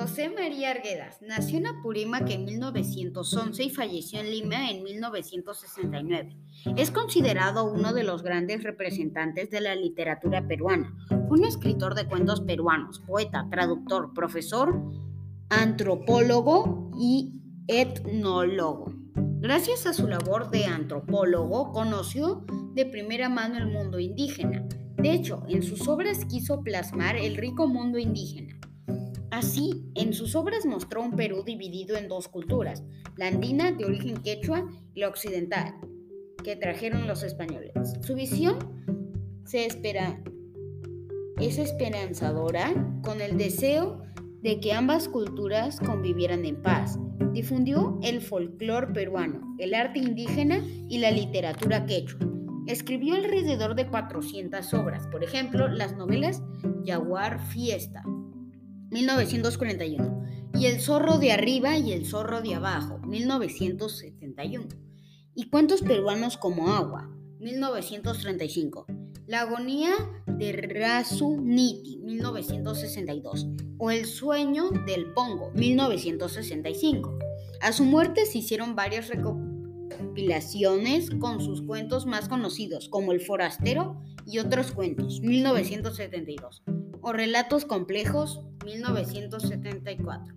José María Arguedas nació en Apurímac en 1911 y falleció en Lima en 1969. Es considerado uno de los grandes representantes de la literatura peruana. Fue un escritor de cuentos peruanos, poeta, traductor, profesor, antropólogo y etnólogo. Gracias a su labor de antropólogo, conoció de primera mano el mundo indígena. De hecho, en sus obras quiso plasmar el rico mundo indígena Así, en sus obras mostró un Perú dividido en dos culturas, la andina de origen quechua y la occidental, que trajeron los españoles. Su visión se espera, es esperanzadora con el deseo de que ambas culturas convivieran en paz. Difundió el folclore peruano, el arte indígena y la literatura quechua. Escribió alrededor de 400 obras, por ejemplo, las novelas Jaguar Fiesta, 1941. Y El zorro de arriba y El zorro de abajo, 1971. Y Cuentos peruanos como agua, 1935. La agonía de Rasu Niti, 1962. O El sueño del Pongo, 1965. A su muerte se hicieron varias recopilaciones con sus cuentos más conocidos, como El forastero y otros cuentos, 1972. O Relatos complejos, 1974.